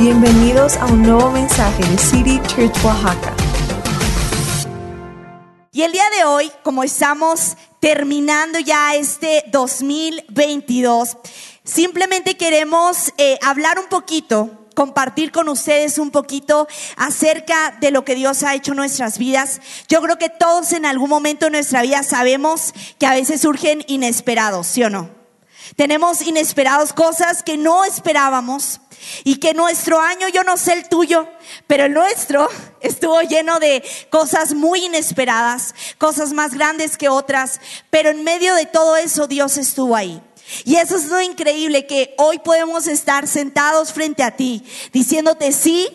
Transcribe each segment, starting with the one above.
Bienvenidos a un nuevo mensaje de City Church Oaxaca. Y el día de hoy, como estamos terminando ya este 2022, simplemente queremos eh, hablar un poquito compartir con ustedes un poquito acerca de lo que Dios ha hecho en nuestras vidas. Yo creo que todos en algún momento de nuestra vida sabemos que a veces surgen inesperados, ¿sí o no? Tenemos inesperados cosas que no esperábamos y que nuestro año, yo no sé el tuyo, pero el nuestro estuvo lleno de cosas muy inesperadas, cosas más grandes que otras, pero en medio de todo eso Dios estuvo ahí. Y eso es lo increíble que hoy podemos estar sentados frente a ti diciéndote sí,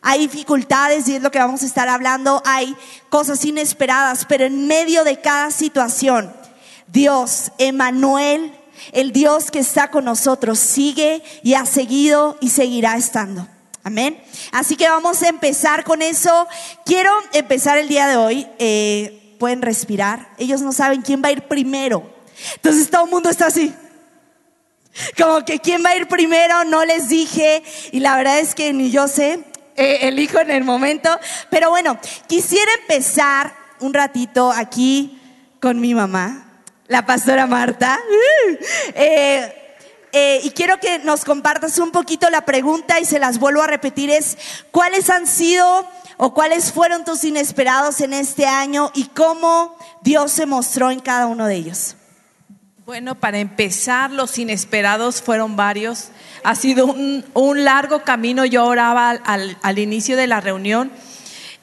hay dificultades y es lo que vamos a estar hablando, hay cosas inesperadas, pero en medio de cada situación, Dios, Emanuel, el Dios que está con nosotros sigue y ha seguido y seguirá estando. Amén. Así que vamos a empezar con eso. Quiero empezar el día de hoy. Eh, pueden respirar. Ellos no saben quién va a ir primero. Entonces todo el mundo está así. Como que quién va a ir primero, no les dije. Y la verdad es que ni yo sé. Eh, elijo en el momento. Pero bueno, quisiera empezar un ratito aquí con mi mamá la pastora Marta. Eh, eh, y quiero que nos compartas un poquito la pregunta y se las vuelvo a repetir es, ¿cuáles han sido o cuáles fueron tus inesperados en este año y cómo Dios se mostró en cada uno de ellos? Bueno, para empezar, los inesperados fueron varios. Ha sido un, largo camino. Yo oraba al inicio de la reunión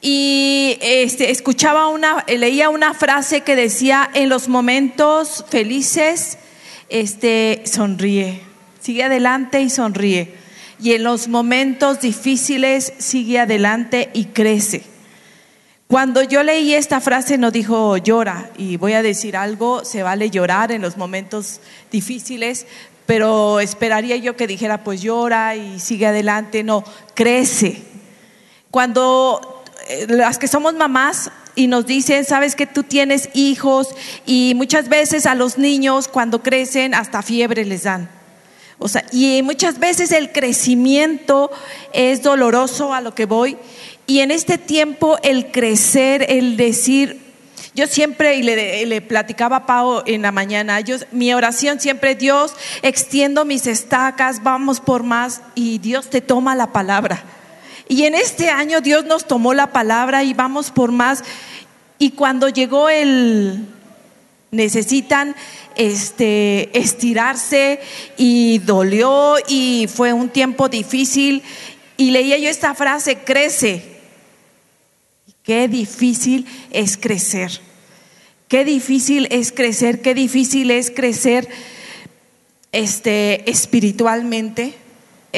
y este, escuchaba una, leía una frase que decía, en los momentos felices, este, sonríe, sigue adelante y sonríe. Y en los momentos difíciles, sigue adelante y crece. Cuando yo leí esta frase no dijo llora, y voy a decir algo, se vale llorar en los momentos difíciles, pero esperaría yo que dijera pues llora y sigue adelante, no, crece. Cuando las que somos mamás y nos dicen, sabes que tú tienes hijos y muchas veces a los niños cuando crecen hasta fiebre les dan. O sea, y muchas veces el crecimiento es doloroso a lo que voy. Y en este tiempo el crecer, el decir, yo siempre, y le, le, platicaba a Pau en la mañana, yo, mi oración siempre, Dios, extiendo mis estacas, vamos por más, y Dios te toma la palabra. Y en este año Dios nos tomó la palabra y vamos por más. Y cuando llegó el necesitan este estirarse y dolió y fue un tiempo difícil y leía yo esta frase, crece. Qué difícil es crecer. Qué difícil es crecer, qué difícil es crecer este espiritualmente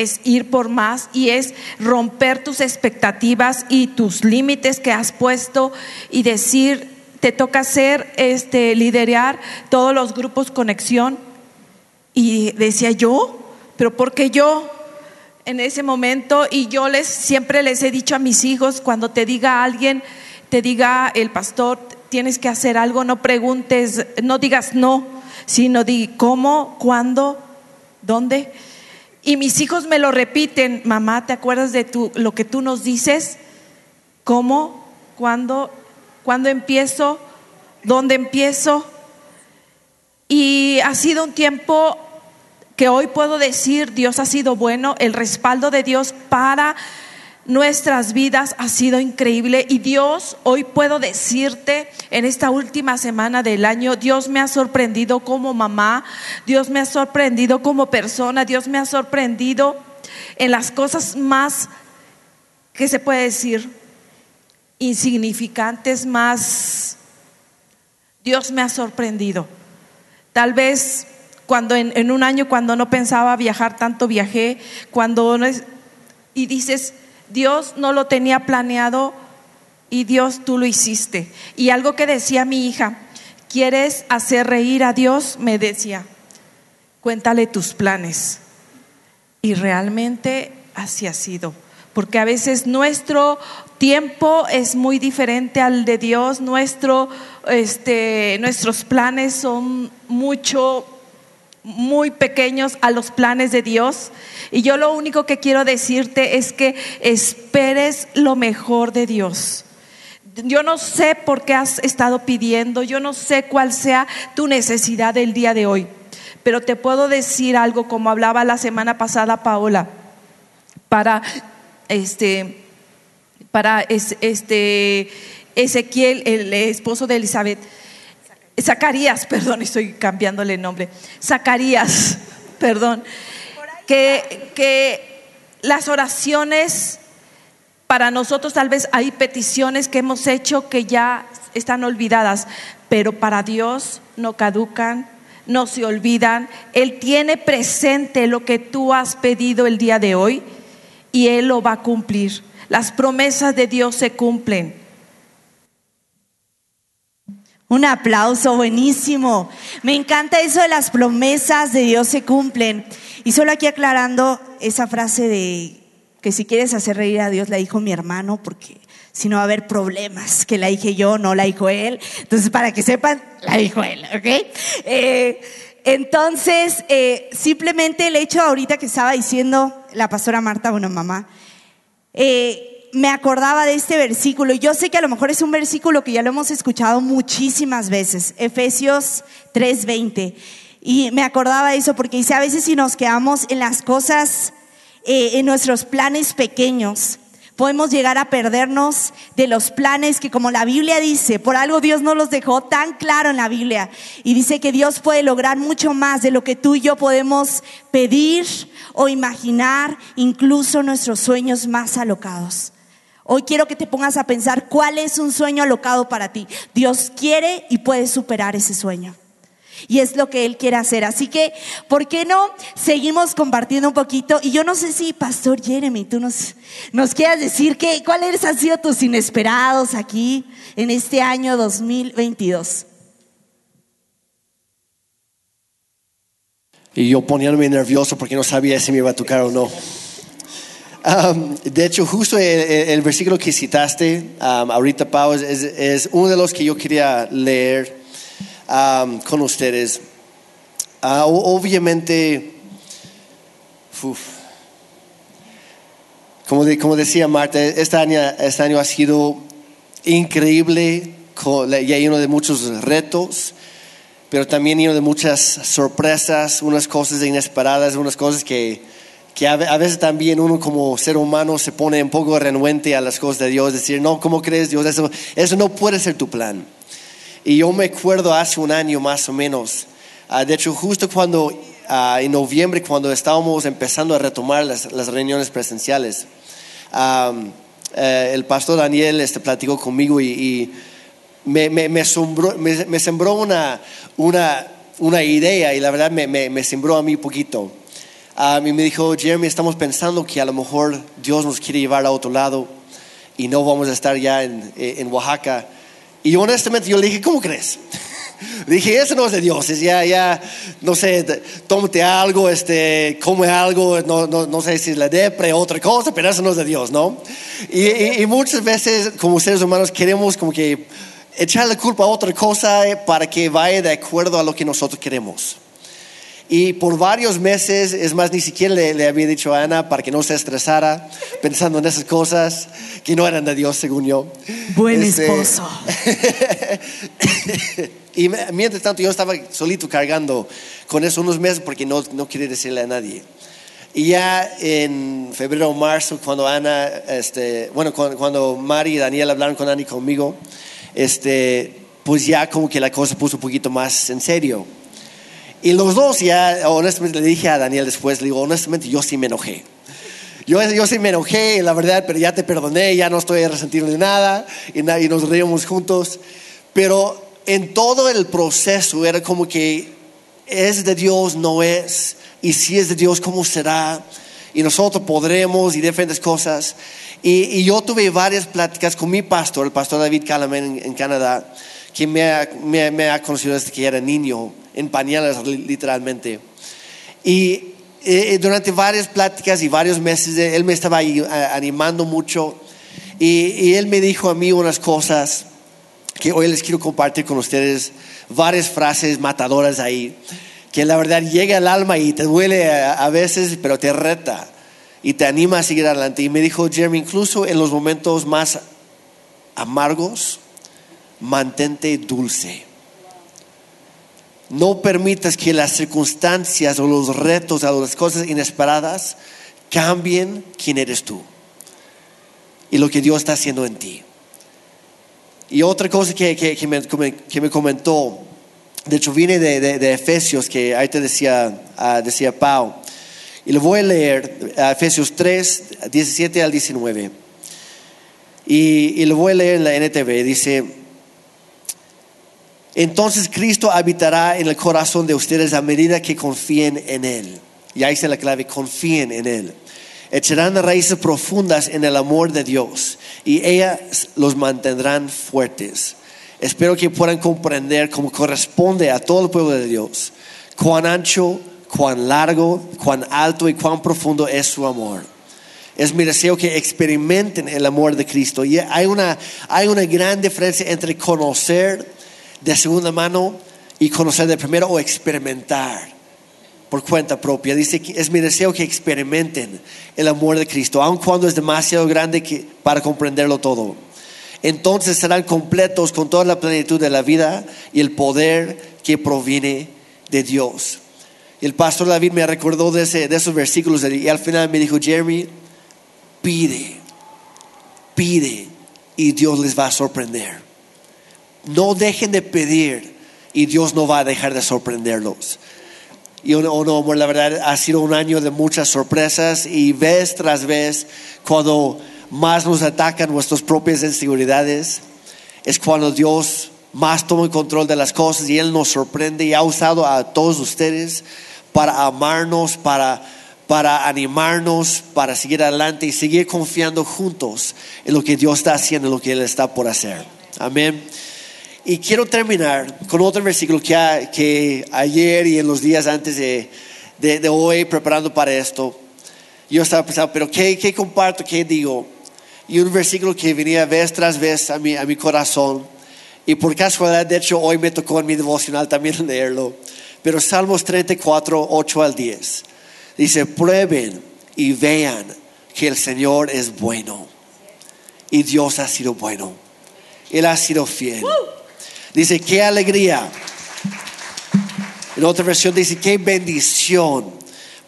es ir por más y es romper tus expectativas y tus límites que has puesto y decir, te toca hacer, este, liderar todos los grupos conexión. Y decía yo, pero ¿por qué yo? En ese momento, y yo les siempre les he dicho a mis hijos, cuando te diga alguien, te diga el pastor, tienes que hacer algo, no preguntes, no digas no, sino di cómo, cuándo, dónde. Y mis hijos me lo repiten, mamá, ¿te acuerdas de tu, lo que tú nos dices? ¿Cómo? ¿Cuándo? ¿Cuándo empiezo? ¿Dónde empiezo? Y ha sido un tiempo que hoy puedo decir, Dios ha sido bueno, el respaldo de Dios para nuestras vidas ha sido increíble y Dios, hoy puedo decirte, en esta última semana del año, Dios me ha sorprendido como mamá, Dios me ha sorprendido como persona, Dios me ha sorprendido en las cosas más, que se puede decir? Insignificantes, más... Dios me ha sorprendido. Tal vez cuando en, un año, cuando no pensaba viajar tanto, viajé, cuando no es, y dices, Dios no lo tenía planeado y Dios tú lo hiciste. Y algo que decía mi hija, ¿quieres hacer reír a Dios? Me decía, cuéntale tus planes. Y realmente así ha sido. Porque a veces nuestro tiempo es muy diferente al de Dios, nuestro, este, nuestros planes son mucho muy pequeños a los planes de Dios. Y yo lo único que quiero decirte es que esperes lo mejor de Dios. Yo no sé por qué has estado pidiendo, yo no sé cuál sea tu necesidad del día de hoy, pero te puedo decir algo como hablaba la semana pasada Paola, para este, para este Ezequiel, el esposo de Elizabeth, Zacarías, perdón, estoy cambiándole el nombre, Zacarías, perdón, que, que las oraciones para nosotros tal vez hay peticiones que hemos hecho que ya están olvidadas, pero para Dios no caducan, no se olvidan. Él tiene presente lo que tú has pedido el día de hoy y Él lo va a cumplir. Las promesas de Dios se cumplen. Un aplauso buenísimo. Me encanta eso de las promesas de Dios se cumplen. Y solo aquí aclarando esa frase de que si quieres hacer reír a Dios, la dijo mi hermano, porque si no va a haber problemas, que la dije yo, no la dijo él. Entonces, para que sepan, la dijo él, ¿ok? Eh, entonces, eh, simplemente el hecho ahorita que estaba diciendo la pastora Marta, bueno, mamá, eh, me acordaba de este versículo. Yo sé que a lo mejor es un versículo que ya lo hemos escuchado muchísimas veces, Efesios 3:20. Y me acordaba de eso porque dice, a veces si nos quedamos en las cosas eh, en nuestros planes pequeños. Podemos llegar a perdernos de los planes que como la Biblia dice, por algo Dios no los dejó tan claro en la Biblia. Y dice que Dios puede lograr mucho más de lo que tú y yo podemos pedir o imaginar, incluso nuestros sueños más alocados. Hoy quiero que te pongas a pensar cuál es un sueño alocado para ti. Dios quiere y puede superar ese sueño. Y es lo que Él quiere hacer. Así que, ¿por qué no seguimos compartiendo un poquito? Y yo no sé si, Pastor Jeremy, tú nos, nos quieras decir que, cuáles han sido tus inesperados aquí en este año 2022. Y yo poniéndome nervioso porque no sabía si me iba a tocar o no. Um, de hecho, justo el, versículo que citaste um, ahorita, Pau, es, es uno de los que yo quería leer con ustedes. Ah, obviamente, como, como, decía Marta, este año, este año ha sido increíble, ya lleno de muchos retos, pero también lleno de muchas sorpresas, unas cosas inesperadas, unas cosas que, que a, veces también uno como ser humano se pone un poco renuente a las cosas de Dios, decir, no, ¿cómo crees Dios? Eso, eso no puede ser tu plan. Y yo me acuerdo hace un año más o menos, ah, de hecho justo cuando, ah, en noviembre, cuando estábamos empezando a retomar las, las reuniones presenciales, eh, el pastor Daniel este, platicó conmigo y, me, me, me, me, sembró una, una, una, idea y la verdad me, sembró a mí un poquito. y me dijo, Jeremy, estamos pensando que a lo mejor Dios nos quiere llevar a otro lado y no vamos a estar ya en, en Oaxaca y honestamente yo le dije, ¿cómo crees? dije, eso no es de Dios, es ya, ya, no sé, tómate algo, este, come algo, no, no, no sé si la depre o otra cosa, pero eso no es de Dios, ¿no? Y, y, muchas veces como seres humanos queremos como que echar la culpa a otra cosa para que vaya de acuerdo a lo que nosotros queremos. Y por varios meses, es más, ni siquiera le, había dicho a Ana para que no se estresara pensando en esas cosas que no eran de Dios, según yo. Buen este, esposo. y mientras tanto yo estaba solito cargando con eso unos meses porque no, no quería decirle a nadie. Y ya en febrero o marzo, cuando Ana, este, bueno, cuando, cuando Mari y Daniel hablaron con Ana y conmigo, este, pues ya como que la cosa puso un poquito más en serio. Y los dos ya, honestamente, le dije a Daniel después, le digo, honestamente, yo sí me enojé. Yo, yo sí me enojé, la verdad, pero ya te perdoné, ya no estoy resentido de nada y, y nos reímos juntos. Pero en todo el proceso era como que es de Dios, no es. Y si es de Dios, ¿cómo será? Y nosotros podremos y diferentes cosas. Y, yo tuve varias pláticas con mi pastor, el pastor David Calamen en, Canadá, que me ha, me, me ha conocido desde que era niño en pañales literalmente. Y eh, durante varias pláticas y varios meses él me estaba animando mucho y, y, él me dijo a mí unas cosas que hoy les quiero compartir con ustedes, varias frases matadoras ahí que la verdad llega al alma y te duele a, a veces, pero te reta y te anima a seguir adelante. Y me dijo Jeremy, incluso en los momentos más amargos, mantente dulce. No permitas que las circunstancias o los retos o las cosas inesperadas cambien quién eres tú y lo que Dios está haciendo en ti. Y otra cosa que, que, que me, que me comentó, de hecho viene de, de, Efesios, que ahí te decía, uh, decía Pau, y lo voy a leer, Efesios 3, 17 al 19. Y, y lo voy a leer en la NTV, dice, entonces Cristo habitará en el corazón de ustedes a medida que confíen en Él. Y ahí está la clave, confíen en Él. Echarán raíces profundas en el amor de Dios y ellas los mantendrán fuertes. Espero que puedan comprender como corresponde a todo el pueblo de Dios cuán ancho, cuán largo, cuán alto y cuán profundo es su amor. Es mi deseo que experimenten el amor de Cristo. Y hay una, hay una gran diferencia entre conocer de segunda mano y conocer de primero o experimentar por cuenta propia. Dice que es mi deseo que experimenten el amor de Cristo, aun cuando es demasiado grande para comprenderlo todo. Entonces serán completos con toda la plenitud de la vida y el poder que proviene de Dios. El pastor David me recordó de, ese, de esos versículos y al final me dijo, Jeremy, pide, pide y Dios les va a sorprender. No dejen de pedir y Dios no va a dejar de sorprenderlos. Y oh no, amor, la verdad ha sido un año de muchas sorpresas y vez tras vez, cuando más nos atacan nuestras propias inseguridades, es cuando Dios más toma el control de las cosas y Él nos sorprende y ha usado a todos ustedes para amarnos, para, para animarnos, para seguir adelante y seguir confiando juntos en lo que Dios está haciendo, en lo que Él está por hacer. Amén. Y quiero terminar con otro versículo que, que ayer y en los días antes de, de, de, hoy, preparando para esto, yo estaba pensando, pero ¿qué, qué comparto? ¿Qué digo? Y un versículo que venía vez tras vez a mi, a mi corazón. Y por casualidad, de hecho, hoy me tocó en mi devocional también leerlo. Pero Salmos 34, 8 al 10. Dice, prueben y vean que el Señor es bueno. Y Dios ha sido bueno. Él ha sido fiel. Dice, qué alegría. En otra versión dice, qué bendición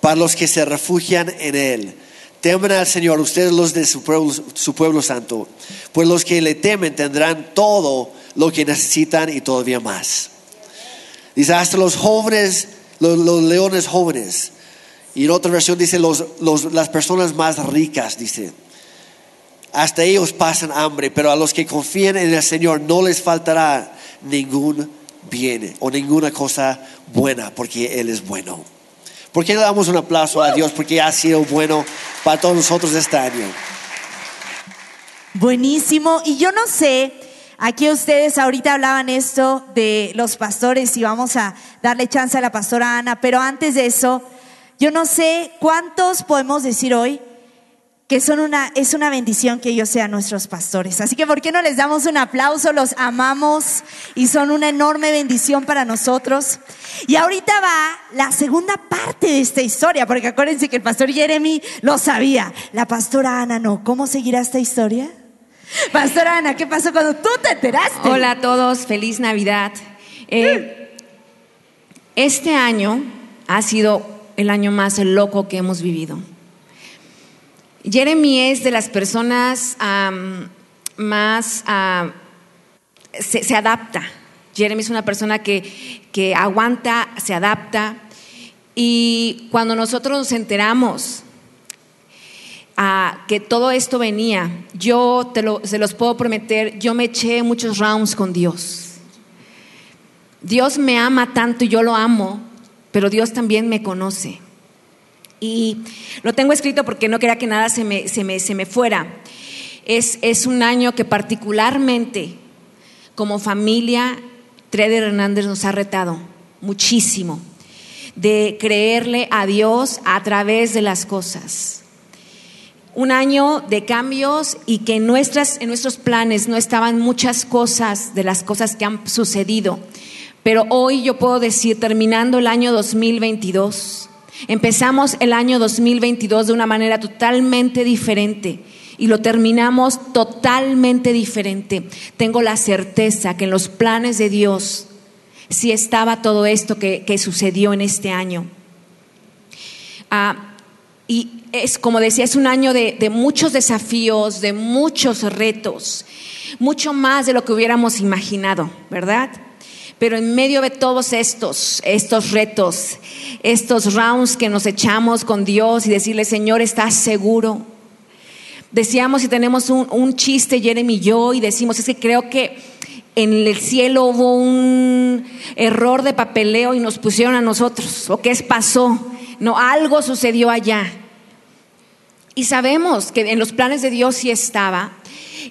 para los que se refugian en Él. Temen al Señor, ustedes los de su pueblo, su pueblo santo. Pues los que le temen tendrán todo lo que necesitan y todavía más. Dice, hasta los jóvenes, los, leones jóvenes. Y en otra versión dice, los, los, las personas más ricas, dice. Hasta ellos pasan hambre, pero a los que confían en el Señor no les faltará ningún bien o ninguna cosa buena, porque Él es bueno. ¿Por qué le damos un aplauso a Dios? Porque ha sido bueno para todos nosotros este año. Buenísimo. Y yo no sé, aquí ustedes ahorita hablaban esto de los pastores y vamos a darle chance a la pastora Ana, pero antes de eso, yo no sé cuántos podemos decir hoy que son una, es una bendición que ellos sean nuestros pastores. Así que, ¿por qué no les damos un aplauso? Los amamos y son una enorme bendición para nosotros. Y ahorita va la segunda parte de esta historia, porque acuérdense que el pastor Jeremy lo sabía. La pastora Ana no. ¿Cómo seguirá esta historia? Pastora Ana, ¿qué pasó cuando tú te enteraste? Hola a todos, feliz Navidad. Eh, este año ha sido el año más loco que hemos vivido. Jeremy es de las personas más, uh, se, adapta. Jeremy es una persona que, que aguanta, se adapta. Y cuando nosotros nos enteramos uh, que todo esto venía, yo te lo, se los puedo prometer, yo me eché muchos rounds con Dios. Dios me ama tanto y yo lo amo, pero Dios también me conoce. Y lo tengo escrito porque no quería que nada se me, se me, se me fuera. Es, es, un año que particularmente como familia, Treder Hernández nos ha retado muchísimo de creerle a Dios a través de las cosas. Un año de cambios y que en, nuestras, en nuestros planes no estaban muchas cosas de las cosas que han sucedido, Pero hoy yo puedo decir, terminando el año 2022, empezamos el año 2022 de una manera totalmente diferente y lo terminamos totalmente diferente. Tengo la certeza que en los planes de Dios sí estaba todo esto que, que sucedió en este año. Ah, y es, como decía, es un año de, de muchos desafíos, de muchos retos, mucho más de lo que hubiéramos imaginado, ¿verdad? Pero en medio de todos estos, estos retos, estos rounds que nos echamos con Dios y decirle, Señor, ¿estás seguro? Decíamos y tenemos un, un chiste, Jeremy y yo, y decimos, es que creo que en el cielo hubo un error de papeleo y nos pusieron a nosotros. ¿O qué pasó? No, algo sucedió allá. Y sabemos que en los planes de Dios sí estaba.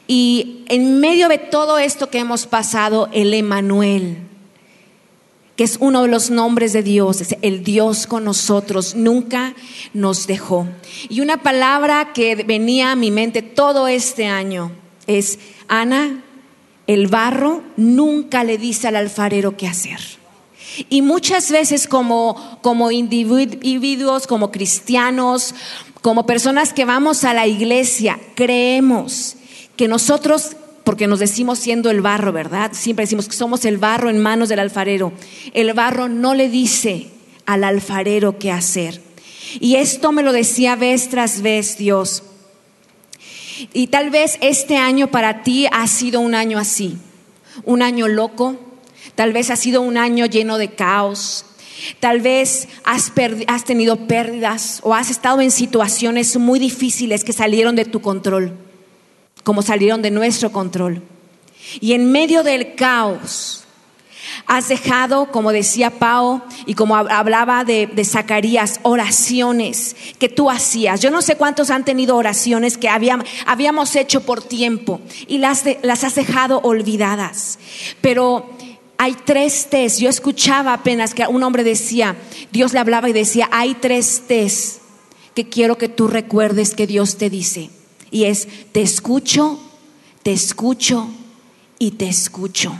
Y en medio de todo esto que hemos pasado, el Emanuel, que es uno de los nombres de Dios, es el Dios con nosotros, nunca nos dejó. Y una palabra que venía a mi mente todo este año es, Ana, el barro nunca le dice al alfarero qué hacer. Y muchas veces como, como individuos, como cristianos, como personas que vamos a la iglesia, creemos que nosotros, porque nos decimos siendo el barro, ¿verdad? Siempre decimos que somos el barro en manos del alfarero. El barro no le dice al alfarero qué hacer. Y esto me lo decía vez tras vez Dios. Y tal vez este año para ti ha sido un año así, un año loco, tal vez ha sido un año lleno de caos, Tal vez has, has, tenido pérdidas o has estado en situaciones muy difíciles que salieron de tu control, como salieron de nuestro control. Y en medio del caos, has dejado, como decía Pau y como hablaba de, Zacarías, oraciones que tú hacías. Yo no sé cuántos han tenido oraciones que habíamos, hecho por tiempo y las, las has dejado olvidadas. Pero hay tres tés. Yo escuchaba apenas que un hombre decía, Dios le hablaba y decía, hay tres tés que quiero que tú recuerdes que Dios te dice. Y es, te escucho, te escucho y te escucho.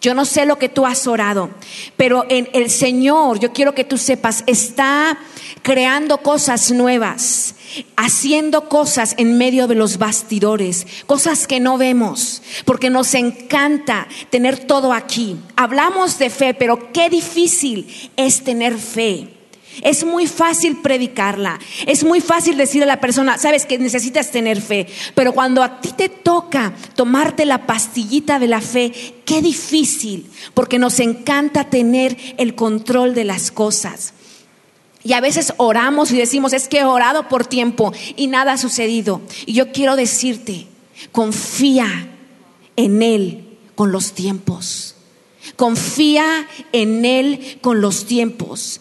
Yo no sé lo que tú has orado, pero en el Señor, yo quiero que tú sepas, está creando cosas nuevas, haciendo cosas en medio de los bastidores, cosas que no vemos, porque nos encanta tener todo aquí. Hablamos de fe, pero qué difícil es tener fe. Es muy fácil predicarla, es muy fácil decirle a la persona, sabes que necesitas tener fe, pero cuando a ti te toca tomarte la pastillita de la fe, qué difícil, porque nos encanta tener el control de las cosas. Y a veces oramos y decimos, es que he orado por tiempo y nada ha sucedido. Y yo quiero decirte, confía en Él con los tiempos. Confía en Él con los tiempos.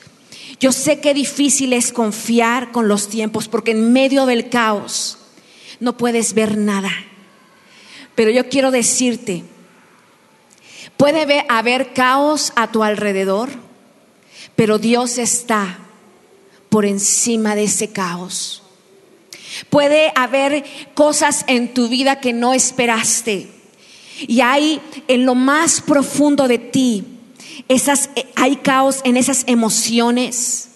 Yo sé que difícil es confiar con los tiempos porque en medio del caos no puedes ver nada. Pero yo quiero decirte, puede haber caos a tu alrededor, pero Dios está por encima de ese caos. Puede haber cosas en tu vida que no esperaste. Y hay en lo más profundo de ti esas, eh, hay caos en esas emociones.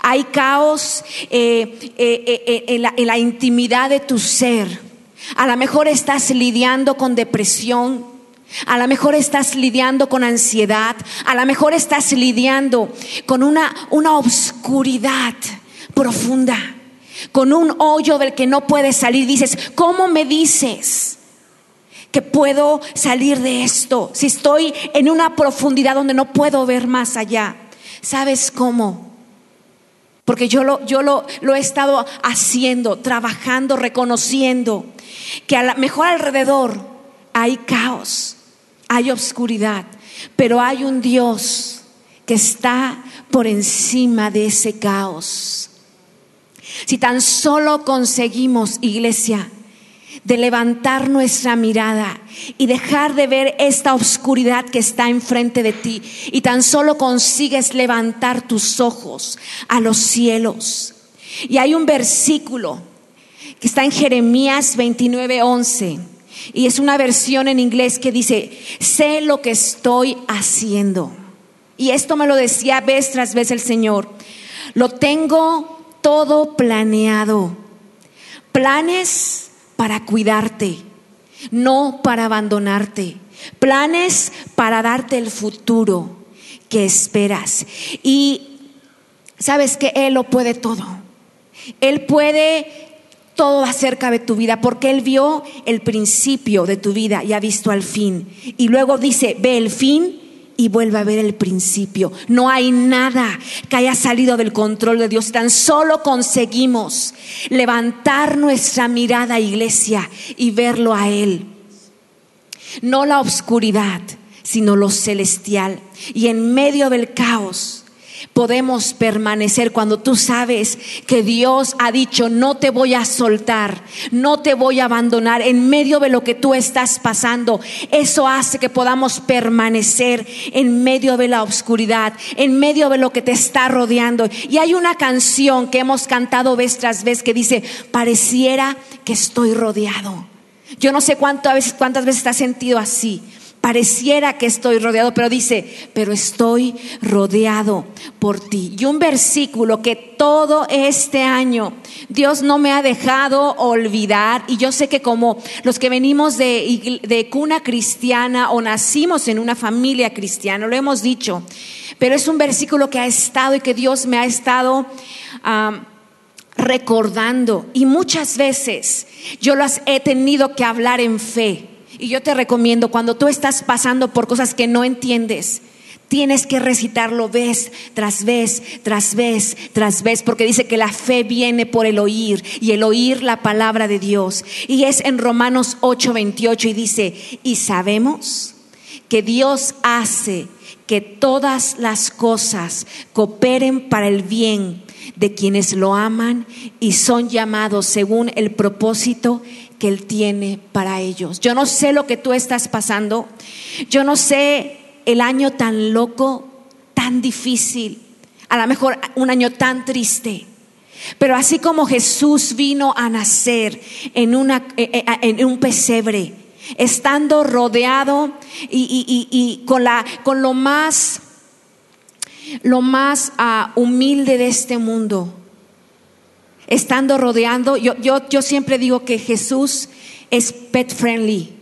Hay caos eh, eh, en, la, intimidad de tu ser. A lo mejor estás lidiando con depresión. A lo mejor estás lidiando con ansiedad. A lo mejor estás lidiando con una, una obscuridad profunda. Con un hoyo del que no puedes salir. Dices, ¿cómo me dices? Que puedo salir de esto, si estoy en una profundidad donde no puedo ver más allá. ¿Sabes cómo? Porque yo lo, yo lo, lo he estado haciendo, trabajando, reconociendo que a lo mejor alrededor hay caos, hay obscuridad, pero hay un Dios que está por encima de ese caos. Si tan solo conseguimos, iglesia, de levantar nuestra mirada y dejar de ver esta oscuridad que está enfrente de ti y tan solo consigues levantar tus ojos a los cielos. Y hay un versículo que está en Jeremías 29:11 Y es una versión en inglés que dice, sé lo que estoy haciendo. Y esto me lo decía vez tras vez el Señor. Lo tengo todo planeado. Planes para cuidarte, no para abandonarte. Planes para darte el futuro que esperas. Y sabes que Él lo puede todo. Él puede todo acerca de tu vida, porque Él vio el principio de tu vida y ha visto al fin. Y luego dice, ve el fin y vuelve a ver el principio. No hay nada que haya salido del control de Dios. Tan solo conseguimos levantar nuestra mirada, iglesia, y verlo a Él. No la oscuridad, sino lo celestial. Y en medio del caos, podemos permanecer cuando tú sabes que Dios ha dicho, no te voy a soltar, no te voy a abandonar en medio de lo que tú estás pasando. Eso hace que podamos permanecer en medio de la oscuridad, en medio de lo que te está rodeando. Y hay una canción que hemos cantado vez tras vez que dice, pareciera que estoy rodeado. Yo no sé cuántas veces, cuántas veces te has sentido así Pareciera que estoy rodeado, pero dice, pero estoy rodeado por ti. Y un versículo que todo este año Dios no me ha dejado olvidar. Y yo sé que como los que venimos de, de cuna cristiana o nacimos en una familia cristiana, lo hemos dicho, pero es un versículo que ha estado y que Dios me ha estado... recordando y muchas veces yo las he tenido que hablar en fe y yo te recomiendo, cuando tú estás pasando por cosas que no entiendes, Tienes que recitarlo vez tras vez, tras vez, tras vez, porque dice que la fe viene por el oír y el oír la palabra de Dios. Y es en Romanos 8:28 y dice, y sabemos que Dios hace que todas las cosas cooperen para el bien de quienes lo aman y son llamados según el propósito que Él tiene para ellos. Yo no sé lo que tú estás pasando, yo no sé el año tan loco, tan difícil, a lo mejor un año tan triste. Pero así como Jesús vino a nacer en, una, eh, eh, en un pesebre, estando rodeado y, con, la, con lo más, lo más uh, humilde de este mundo, estando rodeando, yo, yo, yo siempre digo que Jesús es pet friendly.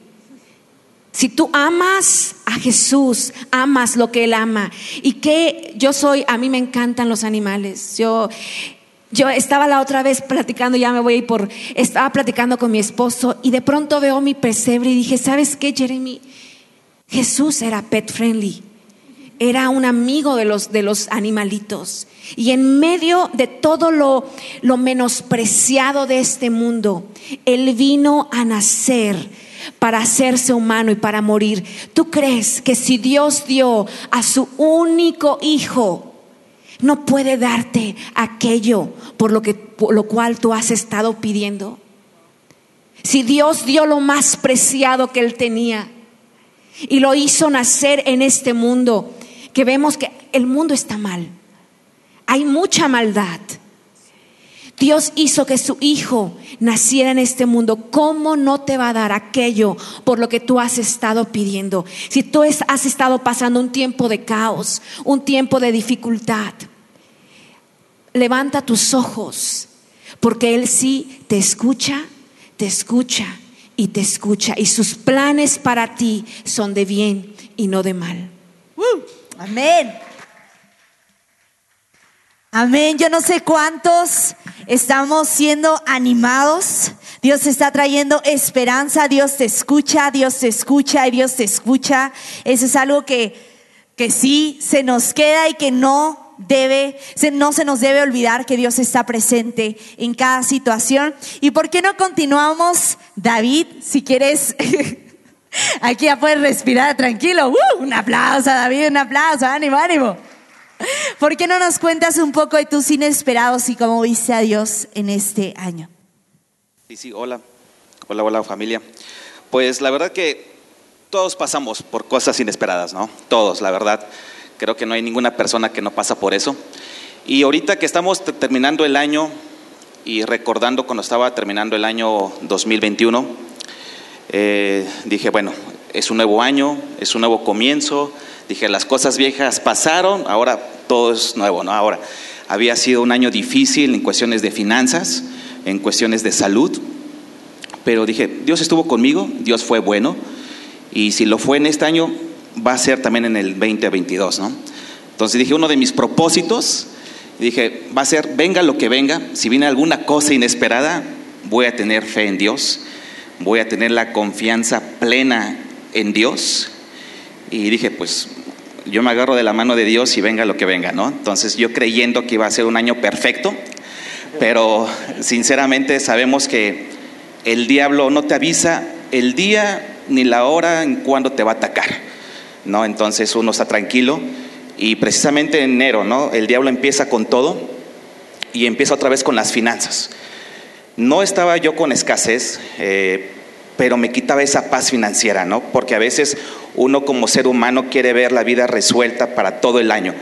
Si tú amas a Jesús, amas lo que Él ama. Y que yo soy, a mí me encantan los animales. Yo, yo estaba la otra vez platicando, ya me voy a ir por, estaba platicando con mi esposo y de pronto veo mi pesebre y dije, ¿sabes qué, Jeremy? Jesús era pet friendly. Era un amigo de los, de los animalitos. Y en medio de todo lo, lo menospreciado de este mundo, Él vino a nacer para hacerse humano y para morir. ¿Tú crees que si Dios dio a su único hijo, no puede darte aquello por lo, que, por lo cual tú has estado pidiendo? Si Dios dio lo más preciado que Él tenía y lo hizo nacer en este mundo, que vemos que el mundo está mal. Hay mucha maldad. Dios hizo que su hijo naciera en este mundo. ¿Cómo no te va a dar aquello por lo que tú has estado pidiendo? Si tú has estado pasando un tiempo de caos, un tiempo de dificultad, levanta tus ojos, porque Él sí te escucha, te escucha y te escucha. Y sus planes para ti son de bien y no de mal. Amén. Amén. Yo no sé cuántos estamos siendo animados. Dios está trayendo esperanza. Dios te escucha. Dios te escucha y Dios te escucha. Eso es algo que, que sí se nos queda y que no debe, no se nos debe olvidar que Dios está presente en cada situación. ¿Y por qué no continuamos, David? Si quieres Aquí ya puedes respirar tranquilo. ¡Uh! Un aplauso, David, un aplauso, ánimo, ánimo. ¿Por qué no nos cuentas un poco de tus inesperados y cómo viste a Dios en este año? Sí, sí, hola. Hola, hola familia. Pues la verdad que todos pasamos por cosas inesperadas, ¿no? Todos, la verdad. Creo que no hay ninguna persona que no pasa por eso. Y ahorita que estamos terminando el año y recordando cuando estaba terminando el año 2021, Eh, dije, bueno, es un nuevo año, es un nuevo comienzo. Dije, las cosas viejas pasaron, ahora todo es nuevo, ¿no? Ahora, había sido un año difícil en cuestiones de finanzas, en cuestiones de salud, pero dije, Dios estuvo conmigo, Dios fue bueno, y si lo fue en este año, va a ser también en el 2022, ¿no? Entonces dije, uno de mis propósitos, dije, va a ser, venga lo que venga, si viene alguna cosa inesperada, voy a tener fe en Dios, voy a tener la confianza plena en Dios. Y dije, pues yo me agarro de la mano de Dios y venga lo que venga, ¿no? Entonces yo creyendo que iba a ser un año perfecto, pero sinceramente sabemos que el diablo no te avisa el día ni la hora en cuando te va a atacar, ¿no? Entonces uno está tranquilo y precisamente en enero, ¿no? El diablo empieza con todo y empieza otra vez con las finanzas. No estaba yo con escasez, eh, pero me quitaba esa paz financiera, ¿no? Porque a veces uno como ser humano quiere ver la vida resuelta para todo el año.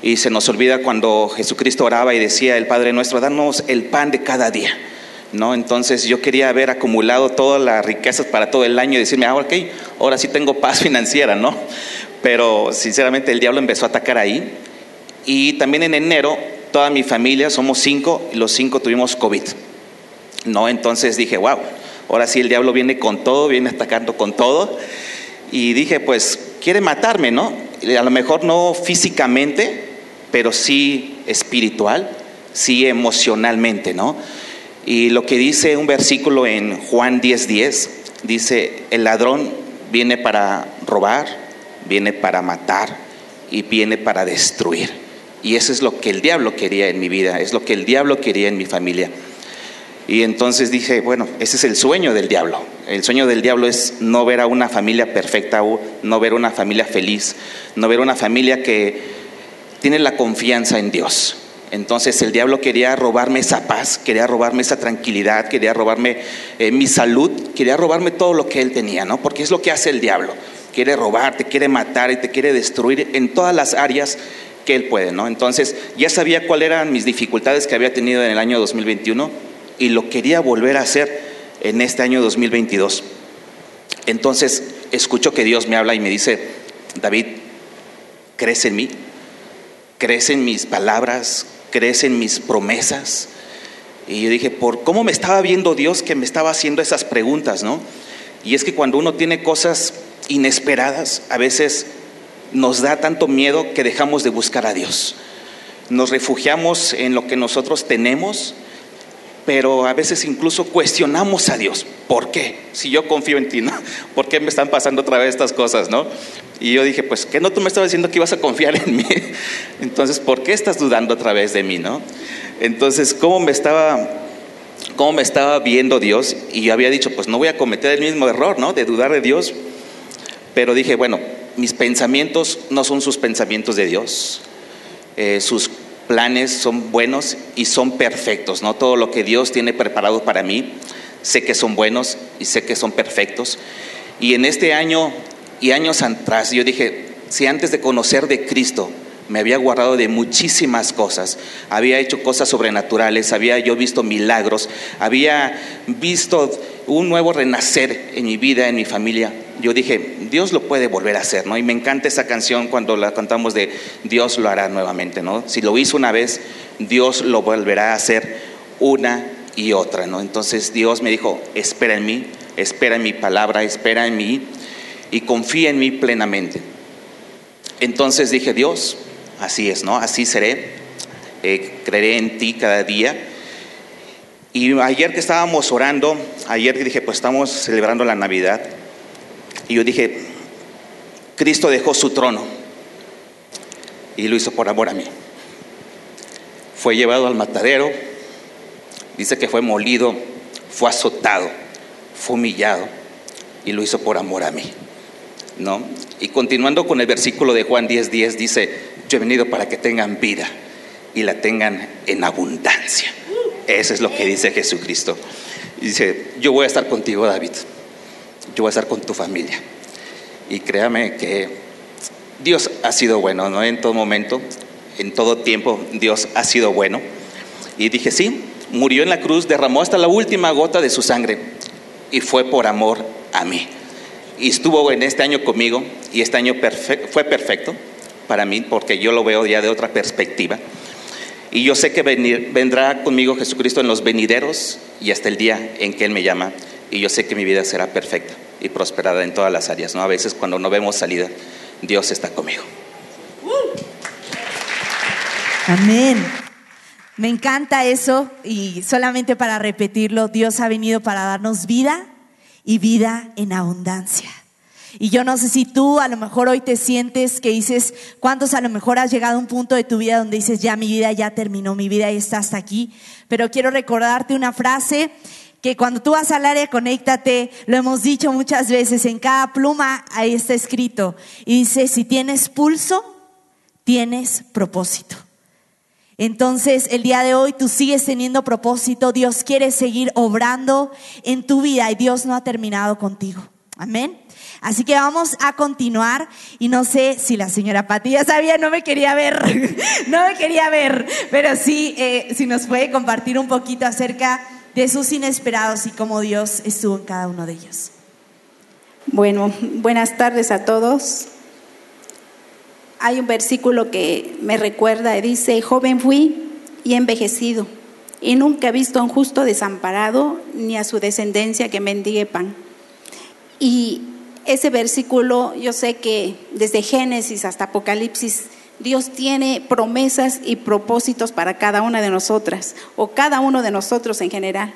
Y se nos olvida cuando Jesucristo oraba y decía, el Padre nuestro, danos el pan de cada día. ¿No? Entonces yo quería haber acumulado todas las riquezas para todo el año y decirme, ah, ok, ahora sí tengo paz financiera, ¿no? Pero sinceramente el diablo empezó a atacar ahí. Y también en enero, toda mi familia, somos cinco, y los cinco tuvimos COVID. ¿No? Entonces dije, wow, ahora sí el diablo viene con todo, viene atacando con todo. Y dije, pues quiere matarme, ¿no? A lo mejor no físicamente, pero sí espiritual, sí emocionalmente, ¿no? Y lo que dice un versículo en Juan 10:10, 10, dice, el ladrón viene para robar, viene para matar y viene para destruir. Y eso es lo que el diablo quería en mi vida, es lo que el diablo quería en mi familia. Y entonces dije, bueno, ese es el sueño del diablo. El sueño del diablo es no ver a una familia perfecta, no ver una familia feliz, no ver una familia que tiene la confianza en Dios. Entonces el diablo quería robarme esa paz, quería robarme esa tranquilidad, quería robarme eh, mi salud, quería robarme todo lo que él tenía, ¿no? Porque es lo que hace el diablo. Quiere robarte, quiere matar y te quiere destruir en todas las áreas que él puede, ¿no? Entonces ya sabía cuáles eran mis dificultades que había tenido en el año 2021 y lo quería volver a hacer en este año 2022. Entonces escucho que Dios me habla y me dice, David, ¿crees en mí? ¿Crees en mis palabras? ¿Crees en mis promesas? Y yo dije, ¿por cómo me estaba viendo Dios que me estaba haciendo esas preguntas, no? Y es que cuando uno tiene cosas inesperadas, a veces nos da tanto miedo que dejamos de buscar a Dios. Nos refugiamos en lo que nosotros tenemos pero a veces incluso cuestionamos a Dios. ¿Por qué? Si yo confío en ti, ¿no? ¿Por qué me están pasando otra vez estas cosas, no? Y yo dije, pues, ¿qué no tú me estabas diciendo que ibas a confiar en mí? Entonces, ¿por qué estás dudando otra vez de mí, no? Entonces, ¿cómo me estaba, cómo me estaba viendo Dios? Y yo había dicho, pues, no voy a cometer el mismo error, ¿no? De dudar de Dios. Pero dije, bueno, mis pensamientos no son sus pensamientos de Dios. Eh, sus planes son buenos y son perfectos, ¿no? Todo lo que Dios tiene preparado para mí, sé que son buenos y sé que son perfectos. Y en este año y años atrás yo dije, si antes de conocer de Cristo me había guardado de muchísimas cosas, había hecho cosas sobrenaturales, había yo visto milagros, había visto un nuevo renacer en mi vida, en mi familia, yo dije, Dios lo puede volver a hacer, ¿no? Y me encanta esa canción cuando la cantamos de Dios lo hará nuevamente, ¿no? Si lo hizo una vez, Dios lo volverá a hacer una y otra, ¿no? Entonces Dios me dijo, espera en mí, espera en mi palabra, espera en mí y confía en mí plenamente. Entonces dije, Dios, así es, ¿no? Así seré, eh, creeré en ti cada día. Y ayer que estábamos orando, ayer dije, pues estamos celebrando la Navidad, y yo dije, Cristo dejó su trono y lo hizo por amor a mí. Fue llevado al matadero, dice que fue molido, fue azotado, fue humillado y lo hizo por amor a mí. ¿No? Y continuando con el versículo de Juan 10:10 10, dice, yo he venido para que tengan vida y la tengan en abundancia. Eso es lo que dice Jesucristo. dice, yo voy a estar contigo, David yo voy a estar con tu familia. Y créame que Dios ha sido bueno, ¿no? En todo momento, en todo tiempo, Dios ha sido bueno. Y dije, sí, murió en la cruz, derramó hasta la última gota de su sangre y fue por amor a mí. Y estuvo en este año conmigo y este año fue perfecto para mí porque yo lo veo ya de otra perspectiva. Y yo sé que vendrá conmigo Jesucristo en los venideros y hasta el día en que Él me llama. Y yo sé que mi vida será perfecta y prosperada en todas las áreas. ¿no? A veces cuando no vemos salida, Dios está conmigo. Amén. Me encanta eso y solamente para repetirlo, Dios ha venido para darnos vida y vida en abundancia. Y yo no sé si tú a lo mejor hoy te sientes que dices, ¿cuántos a lo mejor has llegado a un punto de tu vida donde dices, ya mi vida ya terminó, mi vida ya está hasta aquí? Pero quiero recordarte una frase que cuando tú vas al área, conéctate, lo hemos dicho muchas veces, en cada pluma ahí está escrito. Y dice, si tienes pulso, tienes propósito. Entonces, el día de hoy tú sigues teniendo propósito, Dios quiere seguir obrando en tu vida y Dios no ha terminado contigo. Amén. Así que vamos a continuar y no sé si la señora Pati ya sabía, no me quería ver, no me quería ver, pero sí, eh, si nos puede compartir un poquito acerca de sus inesperados y cómo Dios estuvo en cada uno de ellos. Bueno, buenas tardes a todos. Hay un versículo que me recuerda, dice, joven fui y envejecido, y nunca he visto a un justo desamparado, ni a su descendencia que mendigue pan. Y ese versículo, yo sé que desde Génesis hasta Apocalipsis, Dios tiene promesas y propósitos para cada una de nosotras, o cada uno de nosotros en general.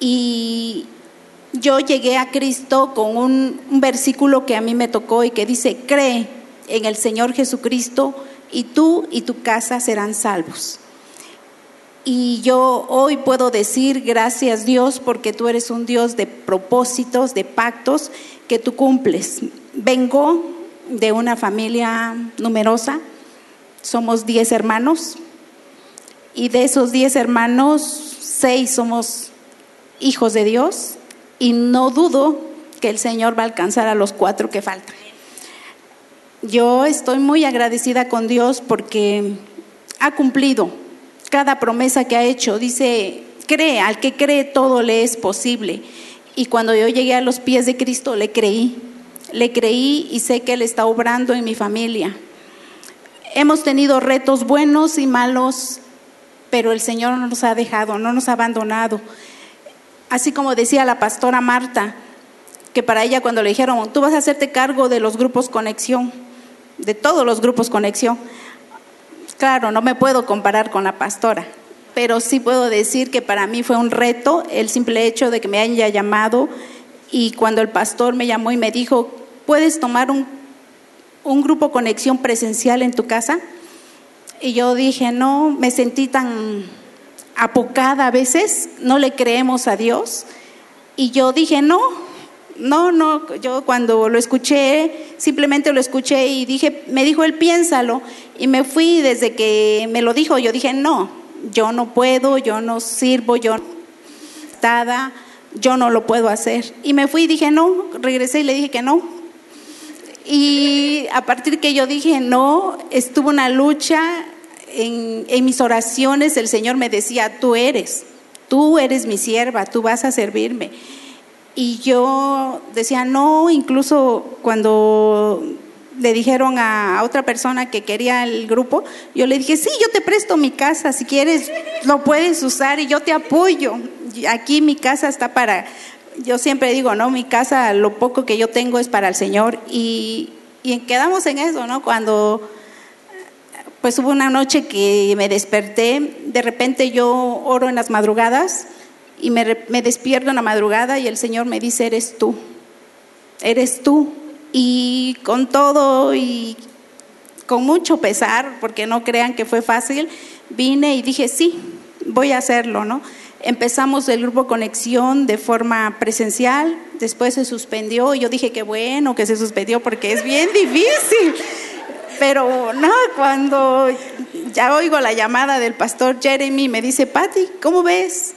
Y yo llegué a Cristo con un, versículo que a mí me tocó y que dice, cree en el Señor Jesucristo y tú y tu casa serán salvos. Y yo hoy puedo decir gracias Dios porque tú eres un Dios de propósitos, de pactos que tú cumples. Vengo de una familia numerosa, somos 10 hermanos y de esos 10 hermanos, 6 somos hijos de Dios y no dudo que el Señor va a alcanzar a los cuatro que faltan. Yo estoy muy agradecida con Dios porque ha cumplido cada promesa que ha hecho. Dice, cree, al que cree todo le es posible. Y cuando yo llegué a los pies de Cristo, le creí. Le creí y sé que Él está obrando en mi familia. Hemos tenido retos buenos y malos, pero el Señor no nos ha dejado, no nos ha abandonado. Así como decía la pastora Marta, que para ella cuando le dijeron, tú vas a hacerte cargo de los grupos conexión, de todos los grupos conexión. Claro, no me puedo comparar con la pastora, pero sí puedo decir que para mí fue un reto el simple hecho de que me haya llamado y cuando el pastor me llamó y me dijo, ¿puedes tomar un, un grupo conexión presencial en tu casa? Y yo dije, no, me sentí tan apocada a veces, no le creemos a Dios. Y yo dije, no, no, no, yo cuando lo escuché, simplemente lo escuché y dije, me dijo él, piénsalo. Y me fui desde que me lo dijo, yo dije, no, yo no puedo, yo no sirvo, yo estada, yo no lo puedo hacer. Y me fui y dije, no, regresé y le dije que no. Y a partir que yo dije no, estuvo una lucha en, mis oraciones, el Señor me decía, tú eres, tú eres mi sierva, tú vas a servirme. Y yo decía, no, incluso cuando le dijeron a otra persona que quería el grupo, yo le dije, sí, yo te presto mi casa, si quieres lo puedes usar y yo te apoyo. Aquí mi casa está para, yo siempre digo, no, mi casa, lo poco que yo tengo es para el Señor. Y, y quedamos en eso, ¿no? Cuando pues hubo una noche que me desperté, de repente yo oro en las madrugadas y me, me, despierto en la madrugada y el Señor me dice, eres tú, eres tú. Y con todo y con mucho pesar, porque no crean que fue fácil, vine y dije, sí, voy a hacerlo, ¿no? Empezamos el grupo Conexión de forma presencial, después se suspendió y yo dije que bueno que se suspendió porque es bien difícil. Pero no, cuando ya oigo la llamada del pastor Jeremy, me dice, Patti, ¿cómo ves?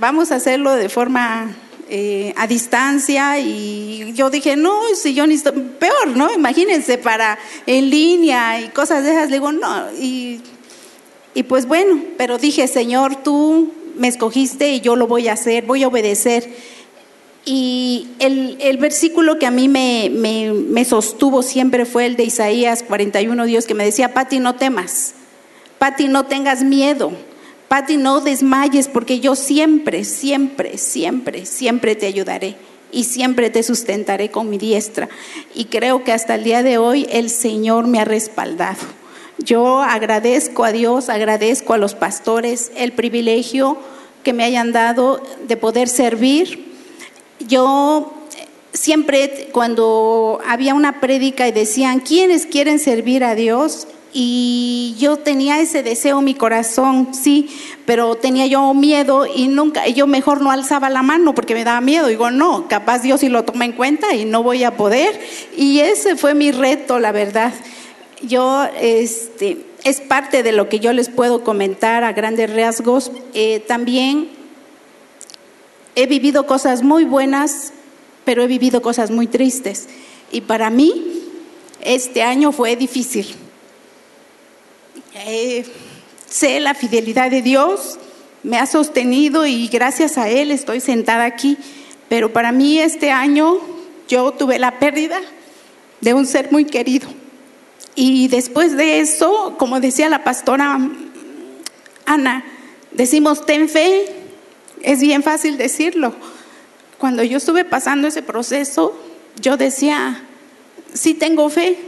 Vamos a hacerlo de forma eh, a distancia y yo dije, no, si yo ni peor, ¿no? Imagínense para en línea y cosas de esas, le digo, no, y, y pues bueno, pero dije, Señor, tú me escogiste y yo lo voy a hacer, voy a obedecer. Y el, versículo que a mí me, me, me sostuvo siempre fue el de Isaías 41, Dios, que me decía, Pati, no temas, Pati, no tengas miedo, Pati, no desmayes, porque yo siempre, siempre, siempre, siempre te ayudaré y siempre te sustentaré con mi diestra. Y creo que hasta el día de hoy el Señor me ha respaldado. Yo agradezco a Dios, agradezco a los pastores el privilegio que me hayan dado de poder servir. Yo siempre cuando había una prédica y decían, ¿quiénes quieren servir a Dios? Y yo tenía ese deseo en mi corazón, sí, pero tenía yo miedo y nunca, yo mejor no alzaba la mano porque me daba miedo. Digo, no, capaz Dios sí lo toma en cuenta y no voy a poder. Y ese fue mi reto, la verdad. Yo, este, es parte de lo que yo les puedo comentar a grandes rasgos. Eh, también he vivido cosas muy buenas, pero he vivido cosas muy tristes. Y para mí, este año fue difícil. Eh, sé la fidelidad de Dios, me ha sostenido y gracias a Él estoy sentada aquí. Pero para mí este año yo tuve la pérdida de un ser muy querido. Y después de eso, como decía la pastora Ana, decimos, ten fe, es bien fácil decirlo. Cuando yo estuve pasando ese proceso, yo decía, sí tengo fe,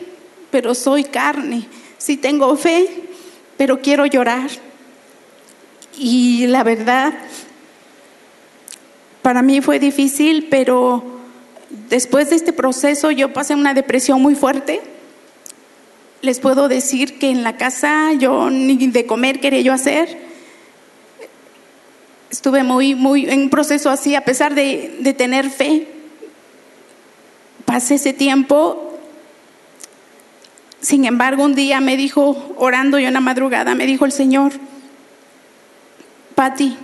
pero soy carne, sí tengo fe, pero quiero llorar. Y la verdad, para mí fue difícil, pero después de este proceso yo pasé una depresión muy fuerte les puedo decir que en la casa yo ni de comer quería yo hacer. Estuve muy, muy en un proceso así, a pesar de, de tener fe. Pasé ese tiempo. Sin embargo, un día me dijo, orando yo en la madrugada, me dijo el Señor, Pati,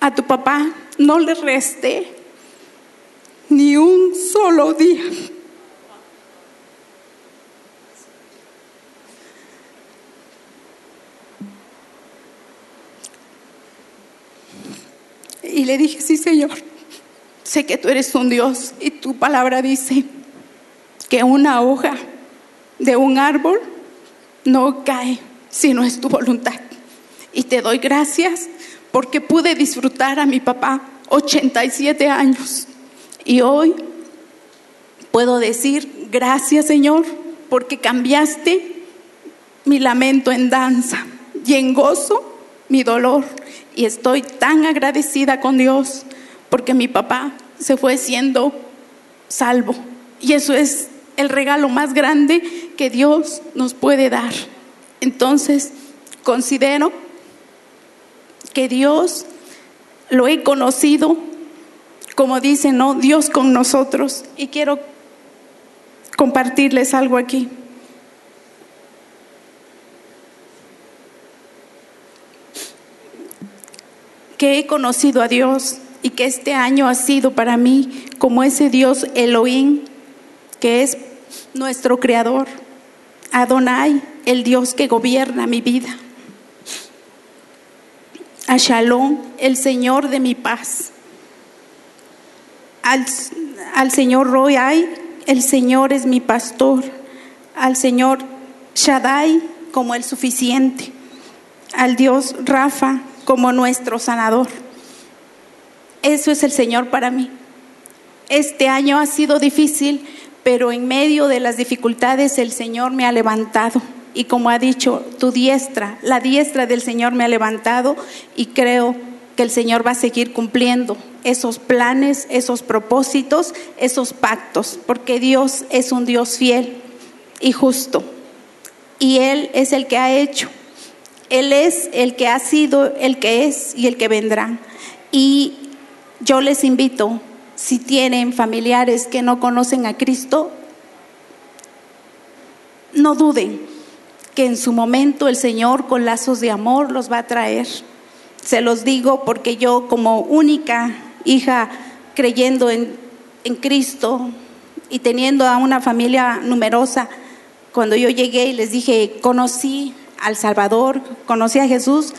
a tu papá no le reste ni un solo día Y le dije, sí, Señor, sé que tú eres un Dios y tu palabra dice que una hoja de un árbol no cae si no es tu voluntad. Y te doy gracias porque pude disfrutar a mi papá 87 años. Y hoy puedo decir, gracias Señor, porque cambiaste mi lamento en danza y en gozo mi dolor y estoy tan agradecida con Dios porque mi papá se fue siendo salvo. Y eso es el regalo más grande que Dios nos puede dar. Entonces, considero que Dios lo he conocido, como dice, ¿no? Dios con nosotros. Y quiero compartirles algo aquí. He conocido a Dios y que este año ha sido para mí como ese Dios Elohim, que es nuestro creador, Adonai, el Dios que gobierna mi vida, a Shalom, el Señor de mi paz, al, al Señor Royai, el Señor es mi pastor, al Señor Shaddai como el suficiente, al Dios Rafa como nuestro sanador. Eso es el Señor para mí. Este año ha sido difícil, pero en medio de las dificultades el Señor me ha levantado. Y como ha dicho, tu diestra, la diestra del Señor me ha levantado y creo que el Señor va a seguir cumpliendo esos planes, esos propósitos, esos pactos, porque Dios es un Dios fiel y justo. Y Él es el que ha hecho él es el que ha sido, el que es y el que vendrá. Y yo les invito, si tienen familiares que no conocen a Cristo, no duden que en su momento el Señor con lazos de amor los va a traer. Se los digo porque yo como única hija creyendo en, en Cristo y teniendo a una familia numerosa, cuando yo llegué y les dije, conocí al Salvador, conocí a Jesús.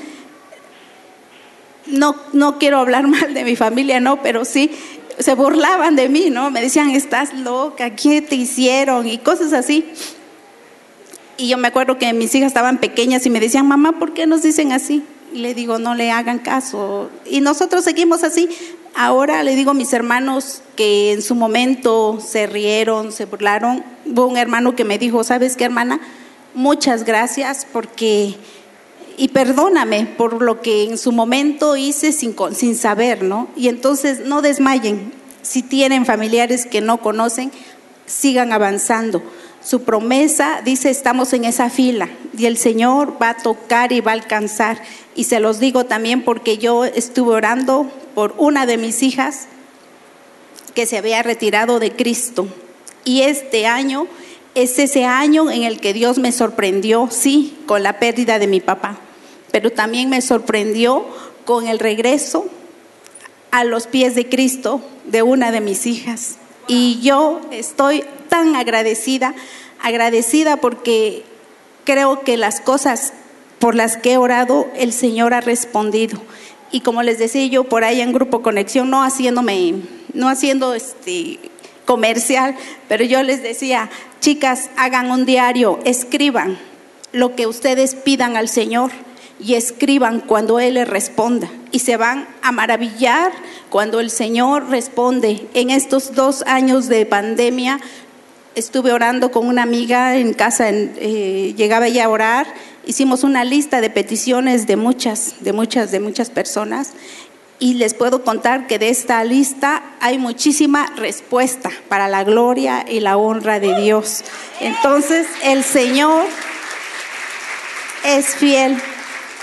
No, no quiero hablar mal de mi familia, no, pero sí, se burlaban de mí, ¿no? Me decían, estás loca, ¿qué te hicieron? Y cosas así. Y yo me acuerdo que mis hijas estaban pequeñas y me decían, mamá, ¿por qué nos dicen así? Y le digo, no le hagan caso. Y nosotros seguimos así. Ahora le digo a mis hermanos que en su momento se rieron, se burlaron. Hubo un hermano que me dijo, ¿sabes qué, hermana? Muchas gracias porque y perdóname por lo que en su momento hice sin, sin saber, ¿no? Y entonces no desmayen. Si tienen familiares que no conocen, sigan avanzando. Su promesa dice, estamos en esa fila y el Señor va a tocar y va a alcanzar. Y se los digo también porque yo estuve orando por una de mis hijas que se había retirado de Cristo. Y este año es ese año en el que Dios me sorprendió, sí, con la pérdida de mi papá pero también me sorprendió con el regreso a los pies de Cristo de una de mis hijas. Y yo estoy tan agradecida, agradecida porque creo que las cosas por las que he orado, el Señor ha respondido. Y como les decía yo por ahí en Grupo Conexión, no haciéndome, no haciendo este comercial, pero yo les decía, chicas, hagan un diario, escriban lo que ustedes pidan al Señor y escriban cuando Él les responda. Y se van a maravillar cuando el Señor responde. En estos dos años de pandemia estuve orando con una amiga en casa, eh, llegaba ella a orar, hicimos una lista de peticiones de muchas, de muchas, de muchas personas. Y les puedo contar que de esta lista hay muchísima respuesta para la gloria y la honra de Dios. Entonces el Señor es fiel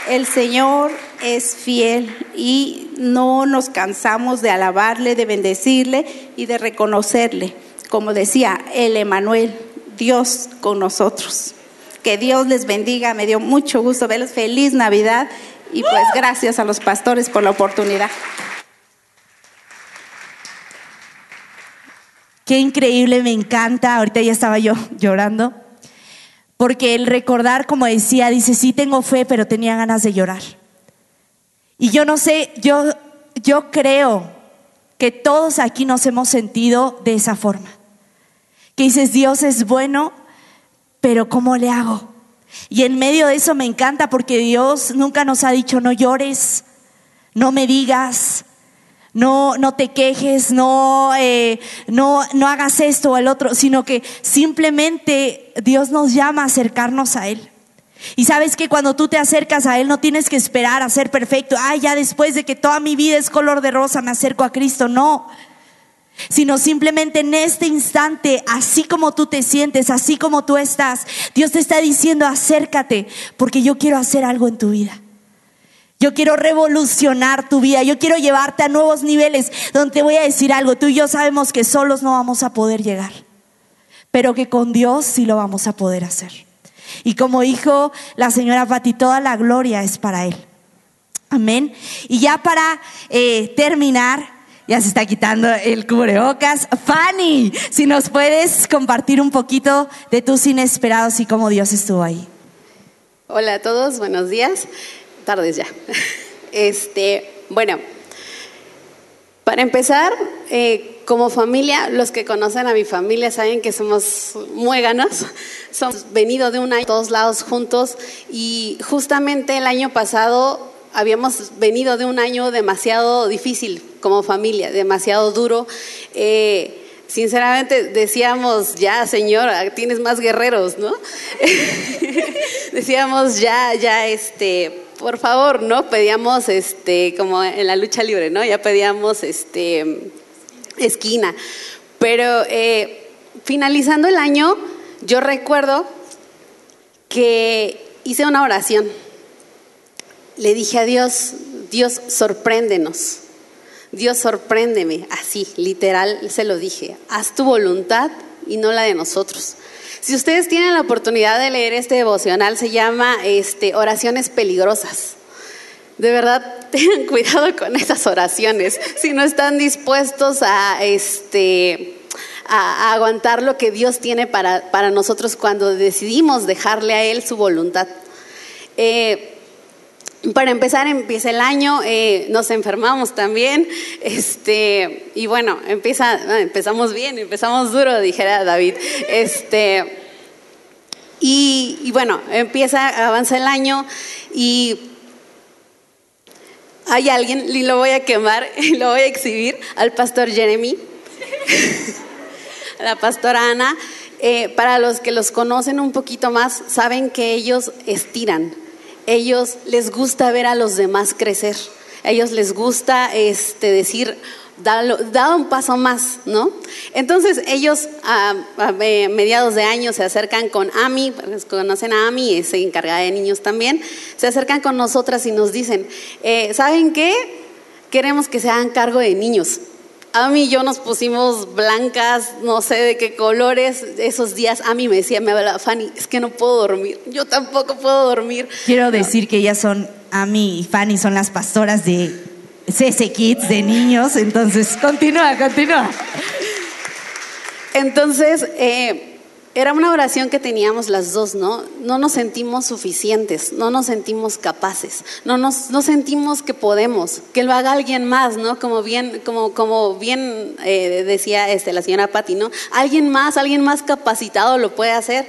el Señor es fiel y no nos cansamos de alabarle, de bendecirle y de reconocerle. Como decía el Emanuel, Dios con nosotros. Que Dios les bendiga, me dio mucho gusto verlos. Feliz Navidad y pues gracias a los pastores por la oportunidad. Qué increíble, me encanta. Ahorita ya estaba yo llorando porque el recordar, como decía, dice, sí tengo fe, pero tenía ganas de llorar. Y yo no sé, yo, yo creo que todos aquí nos hemos sentido de esa forma. Que dices, Dios es bueno, pero ¿cómo le hago? Y en medio de eso me encanta porque Dios nunca nos ha dicho, no llores, no me digas, no, no te quejes, no, eh, no, no hagas esto o el otro, sino que simplemente Dios nos llama a acercarnos a Él. Y sabes que cuando tú te acercas a Él no tienes que esperar a ser perfecto. Ay, ya después de que toda mi vida es color de rosa me acerco a Cristo. No. Sino simplemente en este instante, así como tú te sientes, así como tú estás, Dios te está diciendo acércate porque yo quiero hacer algo en tu vida. Yo quiero revolucionar tu vida, yo quiero llevarte a nuevos niveles donde te voy a decir algo, tú y yo sabemos que solos no vamos a poder llegar, pero que con Dios sí lo vamos a poder hacer. Y como dijo la señora Pati, toda la gloria es para Él. Amén. Y ya para eh, terminar, ya se está quitando el cubrebocas. Fanny, si nos puedes compartir un poquito de tus inesperados y cómo Dios estuvo ahí. Hola a todos, buenos días tardes ya. Este, bueno, para empezar, eh, como familia, los que conocen a mi familia saben que somos muy ganas. Somos venido de un año todos lados juntos y justamente el año pasado habíamos venido de un año demasiado difícil como familia, demasiado duro. Eh, sinceramente decíamos, ya Señor, tienes más guerreros, ¿no? decíamos, ya, ya, este, por favor, ¿no? Pedíamos, este, como en la lucha libre, ¿no? Ya pedíamos, este, esquina. Pero eh, finalizando el año, yo recuerdo que hice una oración. Le dije a Dios, Dios, sorpréndenos. Dios, sorpréndeme. Así, literal, se lo dije. Haz tu voluntad y no la de nosotros. Si ustedes tienen la oportunidad de leer este devocional, se llama este, Oraciones Peligrosas. De verdad, tengan cuidado con esas oraciones. Si no están dispuestos a, este, a, aguantar lo que Dios tiene para, para, nosotros cuando decidimos dejarle a Él su voluntad. Eh, para empezar, empieza el año, eh, nos enfermamos también, este, y bueno, empieza, bueno, empezamos bien, empezamos duro, dijera David. Este, y, y bueno, empieza, avanza el año y hay alguien, y lo voy a quemar, y lo voy a exhibir, al pastor Jeremy, a la pastora Ana. Eh, para los que los conocen un poquito más, saben que ellos estiran, ellos les gusta ver a los demás crecer, ellos les gusta este, decir, da un paso más, ¿no? Entonces ellos a, mediados de año se acercan con Ami, pues, conocen a Ami, es encargada de niños también, se acercan con nosotras y nos dicen, eh, ¿saben qué? Queremos que se hagan cargo de niños. Ami y yo nos pusimos blancas, no sé de qué colores. Esos días Ami me decía, me hablaba, Fanny, es que no puedo dormir. Yo tampoco puedo dormir. Quiero decir que ellas son, Ami y Fanny son las pastoras de CC Kids, de niños. Entonces, continúa, continúa. Entonces, eh, era una oración que teníamos las dos, ¿no? No nos sentimos suficientes, no nos sentimos capaces, no nos no sentimos que podemos, que lo haga alguien más, ¿no? Como bien, como, como bien eh, decía este, la señora Patti, ¿no? Alguien más, alguien más capacitado lo puede hacer.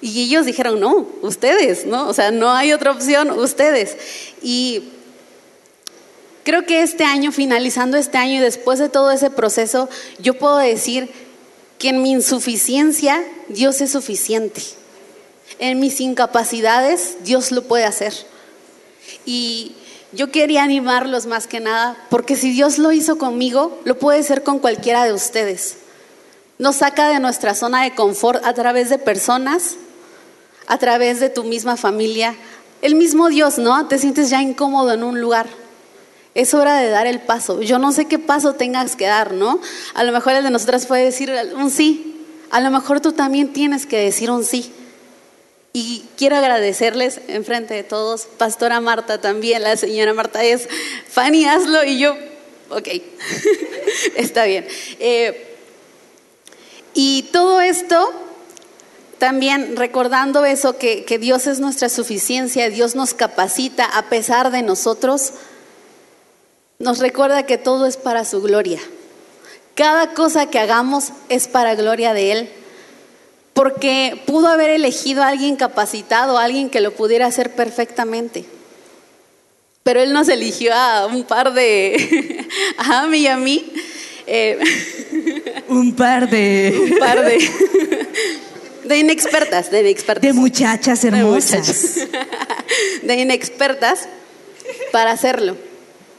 Y ellos dijeron, no, ustedes, ¿no? O sea, no hay otra opción, ustedes. Y creo que este año, finalizando este año y después de todo ese proceso, yo puedo decir que en mi insuficiencia Dios es suficiente. En mis incapacidades Dios lo puede hacer. Y yo quería animarlos más que nada, porque si Dios lo hizo conmigo, lo puede hacer con cualquiera de ustedes. Nos saca de nuestra zona de confort a través de personas, a través de tu misma familia. El mismo Dios, ¿no? Te sientes ya incómodo en un lugar es hora de dar el paso. Yo no sé qué paso tengas que dar, ¿no? A lo mejor el de nosotras puede decir un sí. A lo mejor tú también tienes que decir un sí. Y quiero agradecerles en frente de todos, Pastora Marta también, la señora Marta es, Fanny, hazlo y yo, ok, está bien. Eh, y todo esto, también recordando eso, que, que Dios es nuestra suficiencia, Dios nos capacita a pesar de nosotros, nos recuerda que todo es para su gloria. Cada cosa que hagamos es para gloria de Él. Porque pudo haber elegido a alguien capacitado, a alguien que lo pudiera hacer perfectamente. Pero Él nos eligió a un par de, a mí y a mí. Eh, un par de... Un par de... De inexpertas, de inexpertas. De muchachas hermosas. De, muchachas. de inexpertas para hacerlo.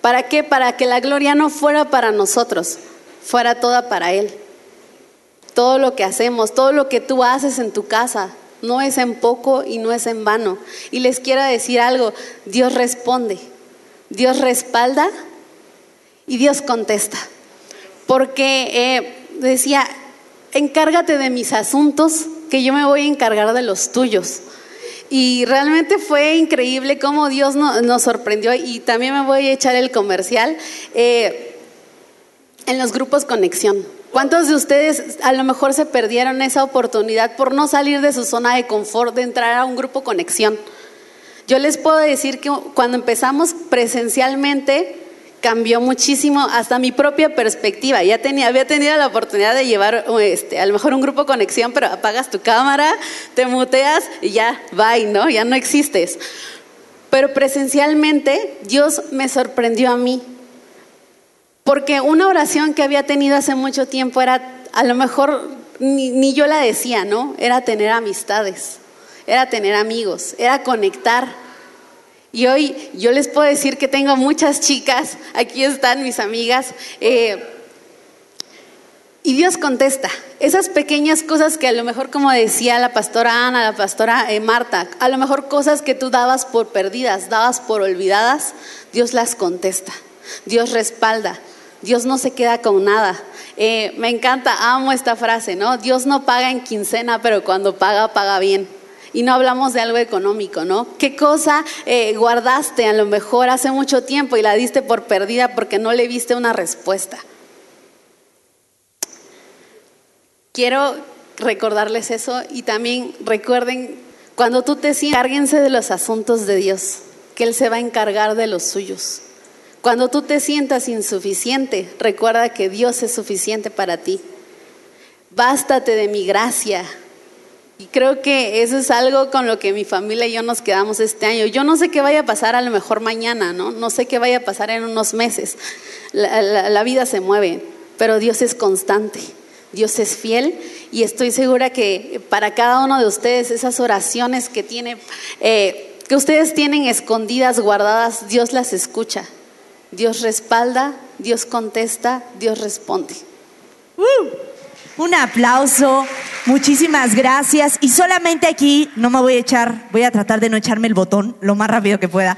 ¿Para qué? Para que la gloria no fuera para nosotros, fuera toda para Él. Todo lo que hacemos, todo lo que tú haces en tu casa, no es en poco y no es en vano. Y les quiero decir algo, Dios responde, Dios respalda y Dios contesta. Porque eh, decía, encárgate de mis asuntos, que yo me voy a encargar de los tuyos. Y realmente fue increíble cómo Dios nos sorprendió y también me voy a echar el comercial eh, en los grupos conexión. ¿Cuántos de ustedes a lo mejor se perdieron esa oportunidad por no salir de su zona de confort, de entrar a un grupo conexión? Yo les puedo decir que cuando empezamos presencialmente, cambió muchísimo hasta mi propia perspectiva. Ya tenía, había tenido la oportunidad de llevar este, a lo mejor un grupo conexión, pero apagas tu cámara, te muteas y ya, bye, ¿no? Ya no existes. Pero presencialmente Dios me sorprendió a mí. Porque una oración que había tenido hace mucho tiempo era, a lo mejor ni, ni yo la decía, ¿no? Era tener amistades, era tener amigos, era conectar y hoy yo les puedo decir que tengo muchas chicas, aquí están mis amigas, eh, y Dios contesta. Esas pequeñas cosas que a lo mejor, como decía la pastora Ana, la pastora eh, Marta, a lo mejor cosas que tú dabas por perdidas, dabas por olvidadas, Dios las contesta. Dios respalda. Dios no se queda con nada. Eh, me encanta, amo esta frase, ¿no? Dios no paga en quincena, pero cuando paga, paga bien. Y no hablamos de algo económico, ¿no? ¿Qué cosa eh, guardaste a lo mejor hace mucho tiempo y la diste por perdida porque no le viste una respuesta? Quiero recordarles eso y también recuerden, cuando tú te sientas, cárguense de los asuntos de Dios que Él se va a encargar de los suyos. Cuando tú te sientas insuficiente, recuerda que Dios es suficiente para ti. Bástate de mi gracia. Y creo que eso es algo con lo que mi familia y yo nos quedamos este año. Yo no sé qué vaya a pasar a lo mejor mañana, ¿no? No sé qué vaya a pasar en unos meses. La, la- la vida se mueve, pero Dios es constante. Dios es fiel y estoy segura que para cada uno de ustedes esas oraciones que tiene, eh, que ustedes tienen escondidas, guardadas, Dios las escucha. Dios respalda, Dios contesta, Dios responde. Un aplauso, muchísimas gracias. Y solamente aquí, no me voy a echar, voy a tratar de no echarme el botón lo más rápido que pueda.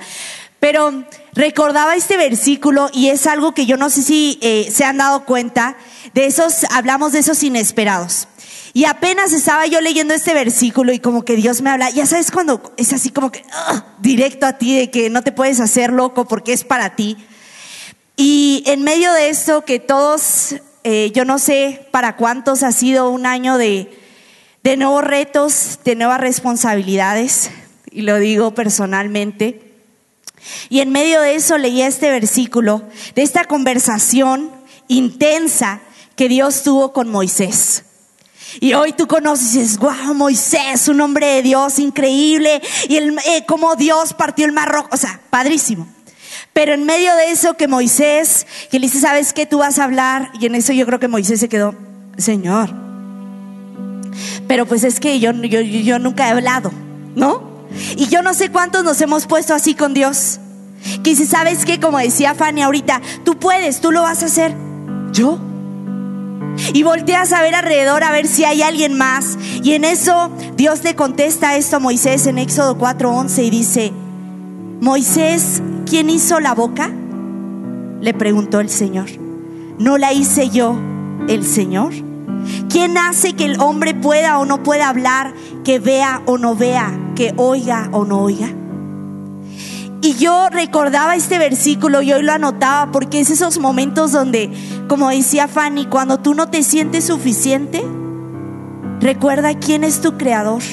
Pero recordaba este versículo y es algo que yo no sé si eh, se han dado cuenta, de esos, hablamos de esos inesperados. Y apenas estaba yo leyendo este versículo y como que Dios me habla, ya sabes cuando es así como que ¡ah! directo a ti, de que no te puedes hacer loco porque es para ti. Y en medio de esto, que todos, eh, yo no sé para cuántos ha sido un año de, de nuevos retos, de nuevas responsabilidades, y lo digo personalmente. Y en medio de eso leía este versículo, de esta conversación intensa que Dios tuvo con Moisés. Y hoy tú conoces wow, Moisés, un hombre de Dios increíble, y el, eh, cómo Dios partió el mar rojo, o sea, padrísimo. Pero en medio de eso que Moisés, que le dice, ¿sabes qué? Tú vas a hablar. Y en eso yo creo que Moisés se quedó, Señor. Pero pues es que yo, yo, yo nunca he hablado, ¿no? Y yo no sé cuántos nos hemos puesto así con Dios. Que dice, ¿sabes qué? Como decía Fanny ahorita, tú puedes, tú lo vas a hacer. ¿Yo? Y volteas a ver alrededor a ver si hay alguien más. Y en eso Dios le contesta esto a Moisés en Éxodo 4:11 y dice, Moisés, ¿quién hizo la boca? Le preguntó el Señor. ¿No la hice yo, el Señor? ¿Quién hace que el hombre pueda o no pueda hablar, que vea o no vea, que oiga o no oiga? Y yo recordaba este versículo y hoy lo anotaba porque es esos momentos donde, como decía Fanny, cuando tú no te sientes suficiente, recuerda quién es tu creador.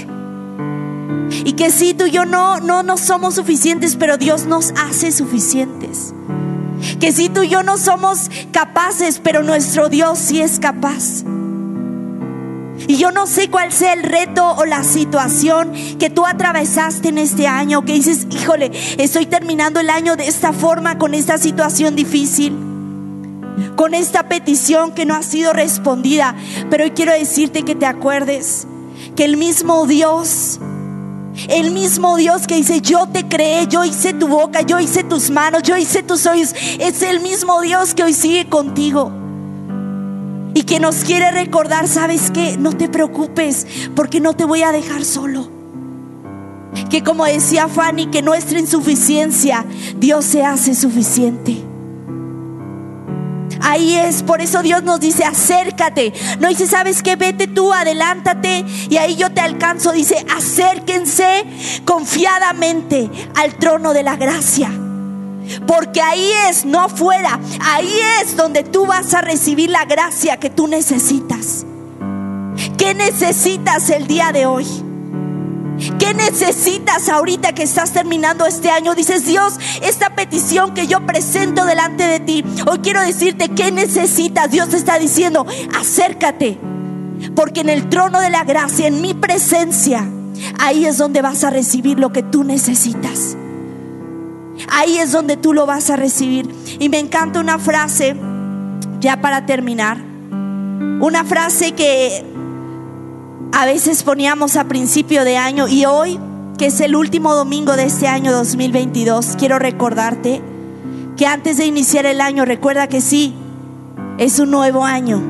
Y que sí, tú y yo no, no, no somos suficientes, pero Dios nos hace suficientes. Que sí, tú y yo no somos capaces, pero nuestro Dios sí es capaz. Y yo no sé cuál sea el reto o la situación que tú atravesaste en este año, que dices, híjole, estoy terminando el año de esta forma, con esta situación difícil, con esta petición que no ha sido respondida. Pero hoy quiero decirte que te acuerdes que el mismo Dios, el mismo Dios que dice, yo te creé, yo hice tu boca, yo hice tus manos, yo hice tus oídos, es el mismo Dios que hoy sigue contigo. Y que nos quiere recordar, ¿sabes qué? No te preocupes porque no te voy a dejar solo. Que como decía Fanny, que nuestra insuficiencia, Dios se hace suficiente. Ahí es, por eso Dios nos dice, acércate. No dice, ¿sabes qué? Vete tú, adelántate y ahí yo te alcanzo. Dice, acérquense confiadamente al trono de la gracia. Porque ahí es, no afuera, ahí es donde tú vas a recibir la gracia que tú necesitas. ¿Qué necesitas el día de hoy? ¿Qué necesitas ahorita que estás terminando este año? Dices, Dios, esta petición que yo presento delante de ti, hoy quiero decirte, ¿qué necesitas? Dios está diciendo, acércate, porque en el trono de la gracia, en mi presencia, ahí es donde vas a recibir lo que tú necesitas. Ahí es donde tú lo vas a recibir. Y me encanta una frase, ya para terminar, una frase que a veces poníamos a principio de año y hoy, que es el último domingo de este año 2022, quiero recordarte que antes de iniciar el año, recuerda que sí, es un nuevo año,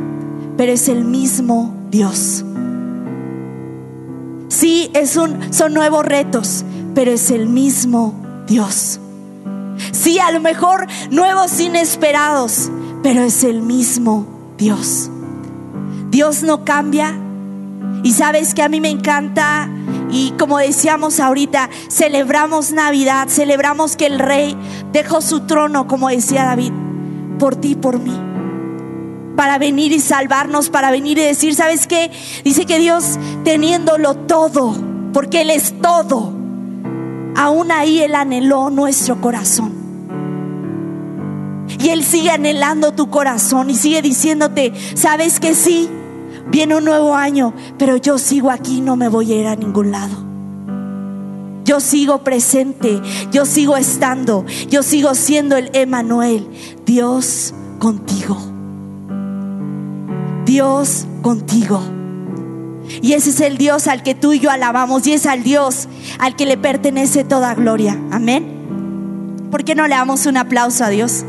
pero es el mismo Dios. Sí, es un, son nuevos retos, pero es el mismo Dios. Sí, a lo mejor nuevos inesperados, pero es el mismo Dios. Dios no cambia. Y sabes que a mí me encanta, y como decíamos ahorita, celebramos Navidad, celebramos que el rey dejó su trono, como decía David, por ti y por mí. Para venir y salvarnos, para venir y decir, ¿sabes qué? Dice que Dios teniéndolo todo, porque Él es todo, aún ahí Él anheló nuestro corazón. Y Él sigue anhelando tu corazón y sigue diciéndote, sabes que sí, viene un nuevo año, pero yo sigo aquí, no me voy a ir a ningún lado. Yo sigo presente, yo sigo estando, yo sigo siendo el Emanuel, Dios contigo. Dios contigo. Y ese es el Dios al que tú y yo alabamos y es al Dios al que le pertenece toda gloria. Amén. ¿Por qué no le damos un aplauso a Dios?